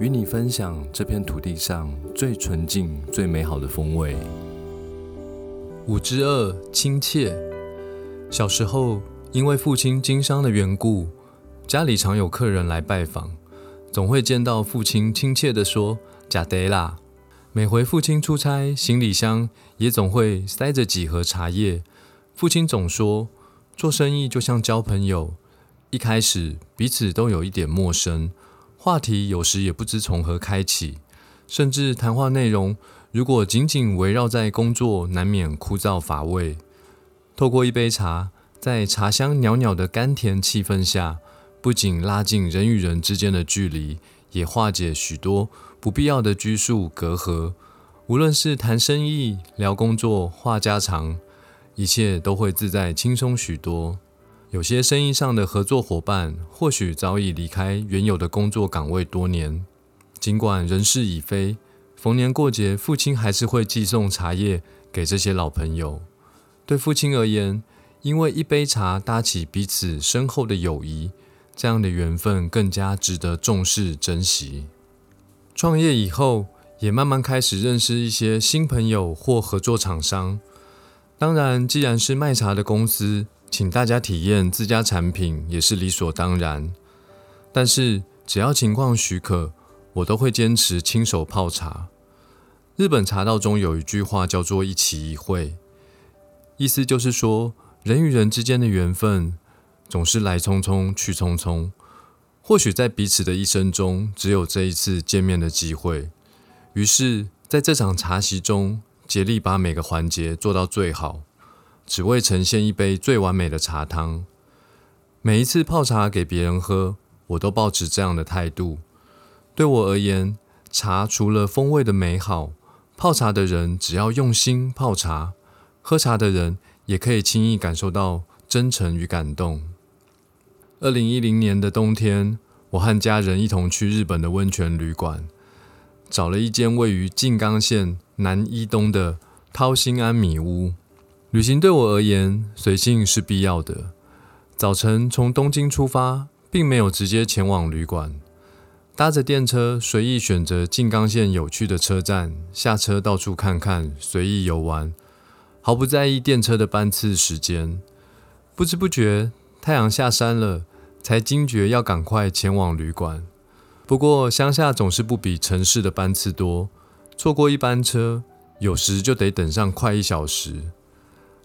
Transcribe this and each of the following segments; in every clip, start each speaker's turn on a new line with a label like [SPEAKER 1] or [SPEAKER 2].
[SPEAKER 1] 与你分享这片土地上最纯净、最美好的风味。
[SPEAKER 2] 五之二，亲切。小时候，因为父亲经商的缘故，家里常有客人来拜访，总会见到父亲亲切地说“贾德啦”。每回父亲出差，行李箱也总会塞着几盒茶叶。父亲总说，做生意就像交朋友，一开始彼此都有一点陌生。话题有时也不知从何开启，甚至谈话内容如果仅仅围绕在工作，难免枯燥乏味。透过一杯茶，在茶香袅袅的甘甜气氛下，不仅拉近人与人之间的距离，也化解许多不必要的拘束隔阂。无论是谈生意、聊工作、话家常，一切都会自在轻松许多。有些生意上的合作伙伴，或许早已离开原有的工作岗位多年，尽管人事已非，逢年过节，父亲还是会寄送茶叶给这些老朋友。对父亲而言，因为一杯茶搭起彼此深厚的友谊，这样的缘分更加值得重视珍惜。创业以后，也慢慢开始认识一些新朋友或合作厂商。当然，既然是卖茶的公司。请大家体验自家产品也是理所当然，但是只要情况许可，我都会坚持亲手泡茶。日本茶道中有一句话叫做“一期一会”，意思就是说人与人之间的缘分总是来匆匆去匆匆，或许在彼此的一生中只有这一次见面的机会。于是，在这场茶席中，竭力把每个环节做到最好。只为呈现一杯最完美的茶汤。每一次泡茶给别人喝，我都保持这样的态度。对我而言，茶除了风味的美好，泡茶的人只要用心泡茶，喝茶的人也可以轻易感受到真诚与感动。二零一零年的冬天，我和家人一同去日本的温泉旅馆，找了一间位于静冈县南伊东的涛心安米屋。旅行对我而言，随性是必要的。早晨从东京出发，并没有直接前往旅馆，搭着电车随意选择静冈县有趣的车站，下车到处看看，随意游玩，毫不在意电车的班次时间。不知不觉，太阳下山了，才惊觉要赶快前往旅馆。不过乡下总是不比城市的班次多，错过一班车，有时就得等上快一小时。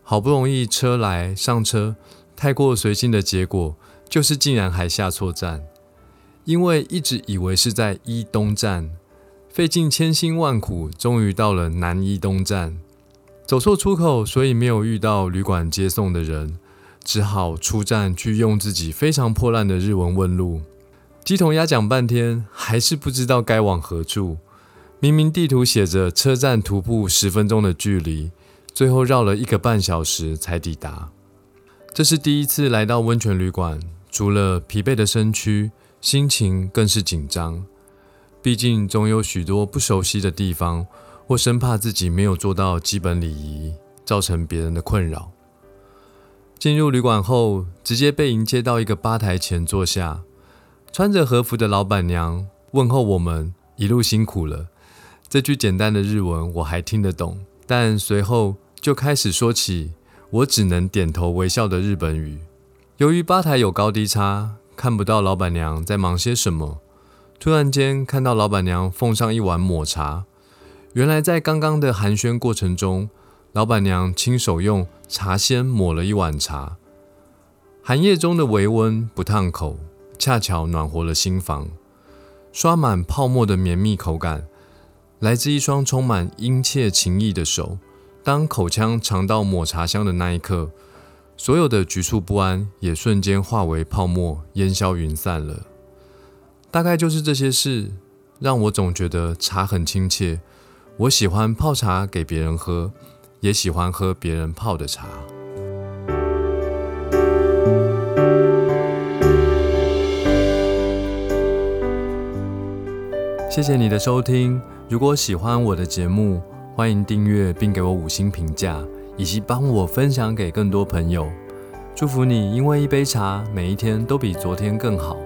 [SPEAKER 2] 好不容易车来上车，太过随性的结果就是竟然还下错站，因为一直以为是在伊东站，费尽千辛万苦，终于到了南伊东站，走错出口，所以没有遇到旅馆接送的人，只好出站去用自己非常破烂的日文问路，鸡同鸭讲半天，还是不知道该往何处。明明地图写着车站徒步十分钟的距离。最后绕了一个半小时才抵达。这是第一次来到温泉旅馆，除了疲惫的身躯，心情更是紧张。毕竟总有许多不熟悉的地方，或生怕自己没有做到基本礼仪，造成别人的困扰。进入旅馆后，直接被迎接到一个吧台前坐下，穿着和服的老板娘问候我们一路辛苦了。这句简单的日文我还听得懂，但随后。就开始说起我只能点头微笑的日本语。由于吧台有高低差，看不到老板娘在忙些什么。突然间看到老板娘奉上一碗抹茶，原来在刚刚的寒暄过程中，老板娘亲手用茶筅抹了一碗茶。寒夜中的微温不烫口，恰巧暖和了心房。刷满泡沫的绵密口感，来自一双充满殷切情意的手。当口腔尝到抹茶香的那一刻，所有的局促不安也瞬间化为泡沫，烟消云散了。大概就是这些事，让我总觉得茶很亲切，我喜欢泡茶给别人喝，也喜欢喝别人泡的茶。谢谢你的收听。如果喜欢我的节目，欢迎订阅并给我五星评价，以及帮我分享给更多朋友。祝福你，因为一杯茶，每一天都比昨天更好。